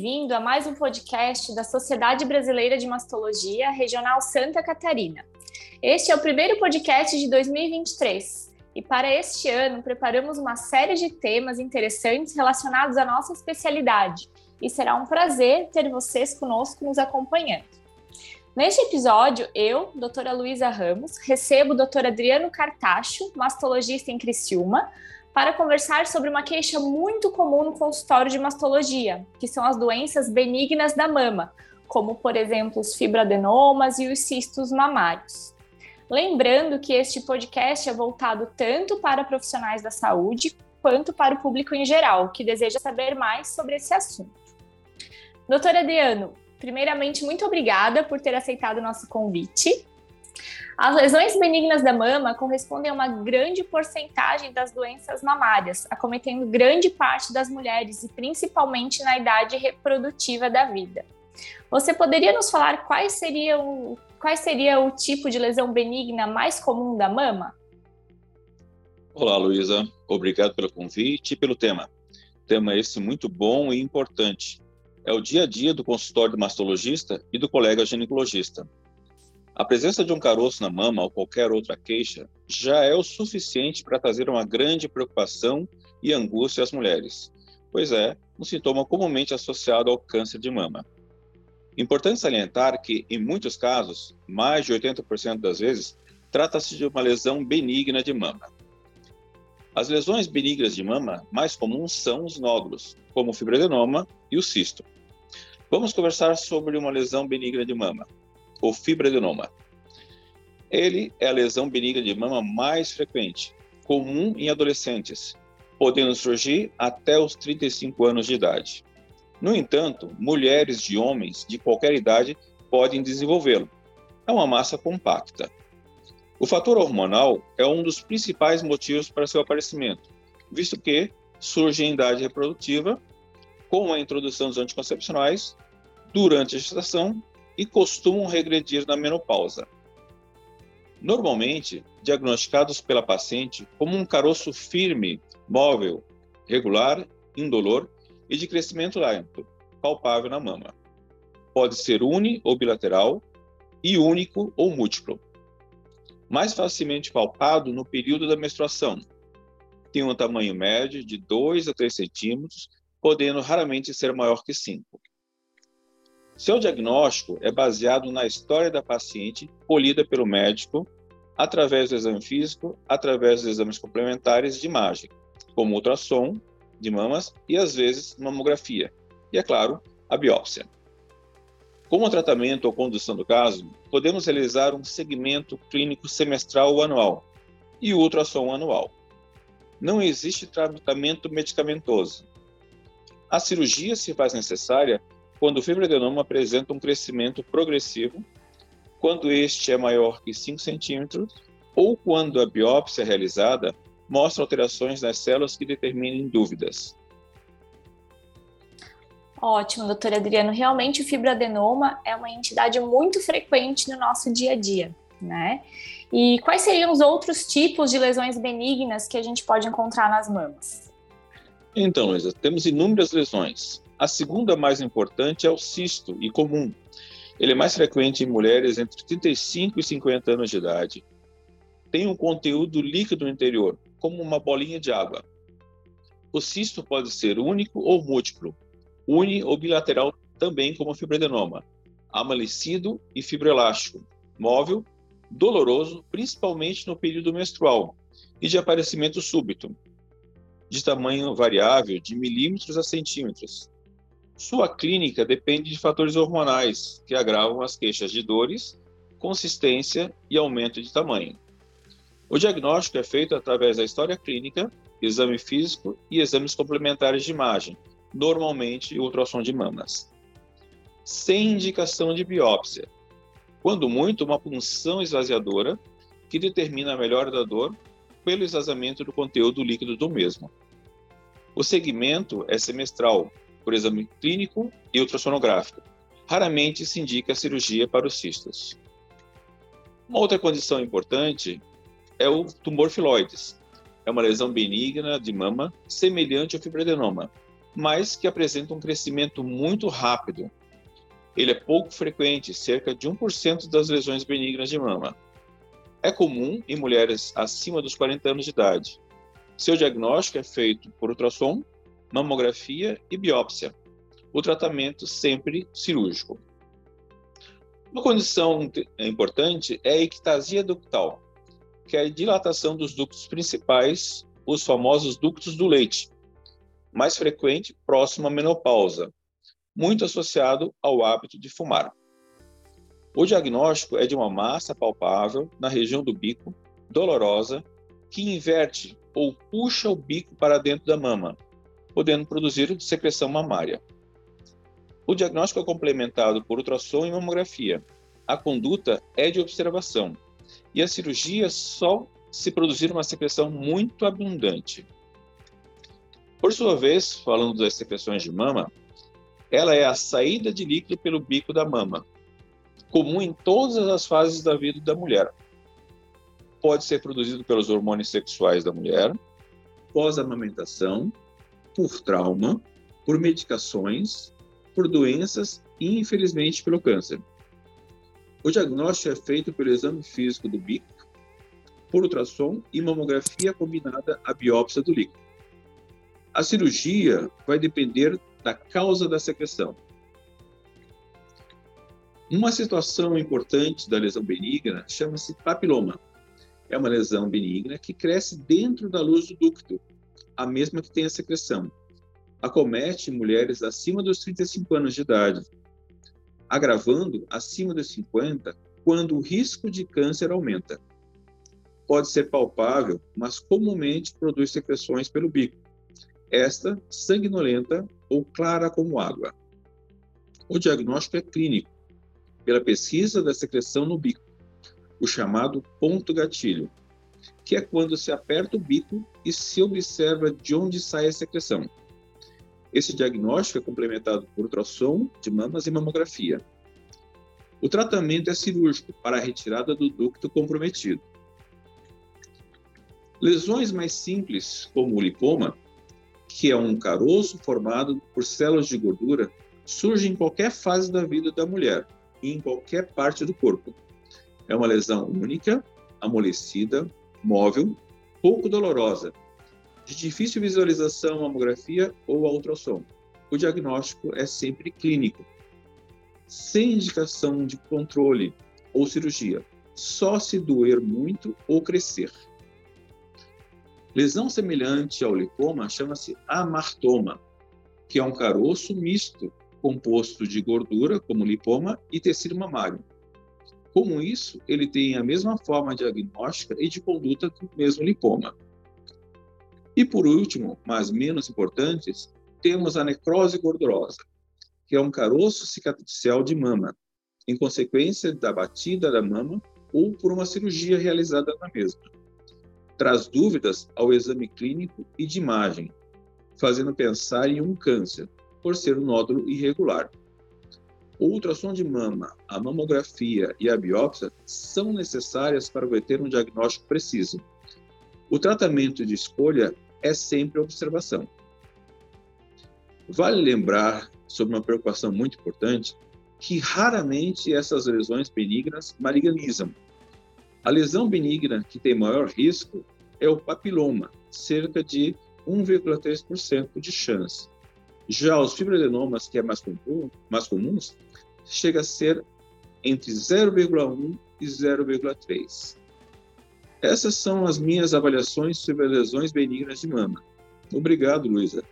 bem-vindo a mais um podcast da Sociedade Brasileira de Mastologia, Regional Santa Catarina. Este é o primeiro podcast de 2023 e para este ano preparamos uma série de temas interessantes relacionados à nossa especialidade e será um prazer ter vocês conosco nos acompanhando. Neste episódio, eu, doutora Luísa Ramos, recebo o doutor Adriano Cartacho, mastologista em Criciúma, para conversar sobre uma queixa muito comum no consultório de mastologia, que são as doenças benignas da mama, como, por exemplo, os fibroadenomas e os cistos mamários. Lembrando que este podcast é voltado tanto para profissionais da saúde quanto para o público em geral, que deseja saber mais sobre esse assunto. Doutor Adriano, primeiramente, muito obrigada por ter aceitado o nosso convite. As lesões benignas da mama correspondem a uma grande porcentagem das doenças mamárias, acometendo grande parte das mulheres e principalmente na idade reprodutiva da vida. Você poderia nos falar quais seriam, qual seria o tipo de lesão benigna mais comum da mama? Olá, Luísa. Obrigado pelo convite e pelo tema. Tema esse muito bom e importante. É o dia a dia do consultório do mastologista e do colega ginecologista. A presença de um caroço na mama ou qualquer outra queixa já é o suficiente para trazer uma grande preocupação e angústia às mulheres, pois é um sintoma comumente associado ao câncer de mama. Importante salientar que, em muitos casos, mais de 80% das vezes, trata-se de uma lesão benigna de mama. As lesões benignas de mama mais comuns são os nódulos, como o fibroadenoma e o cisto. Vamos conversar sobre uma lesão benigna de mama o fibroadenoma. Ele é a lesão benigna de mama mais frequente, comum em adolescentes, podendo surgir até os 35 anos de idade. No entanto, mulheres e homens de qualquer idade podem desenvolvê-lo. É uma massa compacta. O fator hormonal é um dos principais motivos para seu aparecimento, visto que surge em idade reprodutiva, com a introdução dos anticoncepcionais, durante a gestação e costumam regredir na menopausa. Normalmente, diagnosticados pela paciente como um caroço firme, móvel, regular, indolor e de crescimento lento, palpável na mama. Pode ser uni ou bilateral e único ou múltiplo. Mais facilmente palpado no período da menstruação. Tem um tamanho médio de 2 a 3 centímetros, podendo raramente ser maior que 5. Seu diagnóstico é baseado na história da paciente colhida pelo médico através do exame físico, através dos exames complementares de imagem, como ultrassom de mamas e, às vezes, mamografia. E, é claro, a biópsia. Como tratamento ou condução do caso, podemos realizar um segmento clínico semestral ou anual e ultrassom anual. Não existe tratamento medicamentoso. A cirurgia se faz necessária quando o fibroadenoma apresenta um crescimento progressivo, quando este é maior que 5 centímetros, ou quando a biópsia realizada mostra alterações nas células que determinem dúvidas. Ótimo, doutor Adriano. Realmente o fibroadenoma é uma entidade muito frequente no nosso dia a dia, né? E quais seriam os outros tipos de lesões benignas que a gente pode encontrar nas mamas? Então, Luísa, temos inúmeras lesões. A segunda mais importante é o cisto e comum. Ele é mais frequente em mulheres entre 35 e 50 anos de idade. Tem um conteúdo líquido no interior, como uma bolinha de água. O cisto pode ser único ou múltiplo, uni ou bilateral também como fibroadenoma, amalecido e fibroelástico, móvel, doloroso, principalmente no período menstrual, e de aparecimento súbito, de tamanho variável de milímetros a centímetros, sua clínica depende de fatores hormonais que agravam as queixas de dores, consistência e aumento de tamanho. O diagnóstico é feito através da história clínica, exame físico e exames complementares de imagem, normalmente ultrassom de mamas. Sem indicação de biópsia. Quando muito, uma punção esvaziadora que determina a melhora da dor pelo esvaziamento do conteúdo líquido do mesmo. O segmento é semestral, por exame clínico e ultrassonográfico. Raramente se indica cirurgia para os cistos. Uma outra condição importante é o tumor filoides. É uma lesão benigna de mama semelhante ao fibroadenoma, mas que apresenta um crescimento muito rápido. Ele é pouco frequente, cerca de 1% das lesões benignas de mama. É comum em mulheres acima dos 40 anos de idade. Seu diagnóstico é feito por ultrassom, mamografia e biópsia. O tratamento sempre cirúrgico. Uma condição importante é a ectasia ductal, que é a dilatação dos ductos principais, os famosos ductos do leite, mais frequente próximo à menopausa, muito associado ao hábito de fumar. O diagnóstico é de uma massa palpável na região do bico, dolorosa, que inverte ou puxa o bico para dentro da mama, podendo produzir secreção mamária. O diagnóstico é complementado por ultrassom e mamografia. A conduta é de observação e a cirurgia só se produzir uma secreção muito abundante. Por sua vez, falando das secreções de mama, ela é a saída de líquido pelo bico da mama, comum em todas as fases da vida da mulher. Pode ser produzido pelos hormônios sexuais da mulher, pós-amamentação, por trauma, por medicações por doenças e, infelizmente, pelo câncer. O diagnóstico é feito pelo exame físico do bico, por ultrassom e mamografia combinada à biópsia do líquido. A cirurgia vai depender da causa da secreção. Uma situação importante da lesão benigna chama-se papiloma. É uma lesão benigna que cresce dentro da luz do ducto, a mesma que tem a secreção acomete mulheres acima dos 35 anos de idade, agravando acima dos 50 quando o risco de câncer aumenta. Pode ser palpável, mas comumente produz secreções pelo bico. Esta sanguinolenta ou clara como água. O diagnóstico é clínico, pela pesquisa da secreção no bico, o chamado ponto gatilho, que é quando se aperta o bico e se observa de onde sai a secreção. Esse diagnóstico é complementado por ultrassom de mamas e mamografia. O tratamento é cirúrgico para a retirada do ducto comprometido. Lesões mais simples, como o lipoma, que é um caroço formado por células de gordura, surgem em qualquer fase da vida da mulher e em qualquer parte do corpo. É uma lesão única, amolecida, móvel, pouco dolorosa de difícil visualização mamografia ou ultrassom. O diagnóstico é sempre clínico, sem indicação de controle ou cirurgia, só se doer muito ou crescer. Lesão semelhante ao lipoma chama-se amartoma, que é um caroço misto composto de gordura, como lipoma, e tecido mamário. Como isso, ele tem a mesma forma diagnóstica e de conduta do mesmo lipoma. E por último, mas menos importantes, temos a necrose gordurosa, que é um caroço cicatricial de mama, em consequência da batida da mama ou por uma cirurgia realizada na mesma. Traz dúvidas ao exame clínico e de imagem, fazendo pensar em um câncer, por ser um nódulo irregular. O ultrassom de mama, a mamografia e a biópsia são necessárias para obter um diagnóstico preciso. O tratamento de escolha é sempre observação. Vale lembrar sobre uma preocupação muito importante que raramente essas lesões benignas malignizam. A lesão benigna que tem maior risco é o papiloma, cerca de 1,3% de chance. Já os fibroadenomas, que é mais comum, mais comuns, chega a ser entre 0,1 e 0,3. Essas são as minhas avaliações sobre as lesões benignas de mama. Obrigado, Luísa.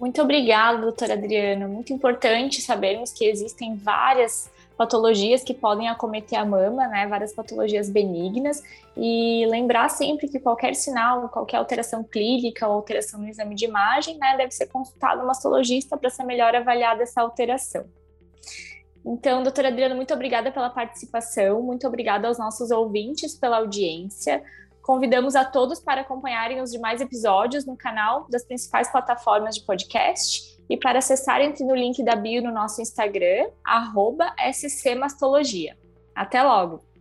Muito obrigada, doutora Adriana. Muito importante sabermos que existem várias patologias que podem acometer a mama, né? Várias patologias benignas. E lembrar sempre que qualquer sinal, qualquer alteração clínica ou alteração no exame de imagem, né, deve ser consultado um mastologista para ser melhor avaliada essa alteração. Então, doutora Adriana, muito obrigada pela participação, muito obrigada aos nossos ouvintes pela audiência. Convidamos a todos para acompanharem os demais episódios no canal das principais plataformas de podcast e para acessar, entre no link da bio no nosso Instagram, scmastologia. Até logo!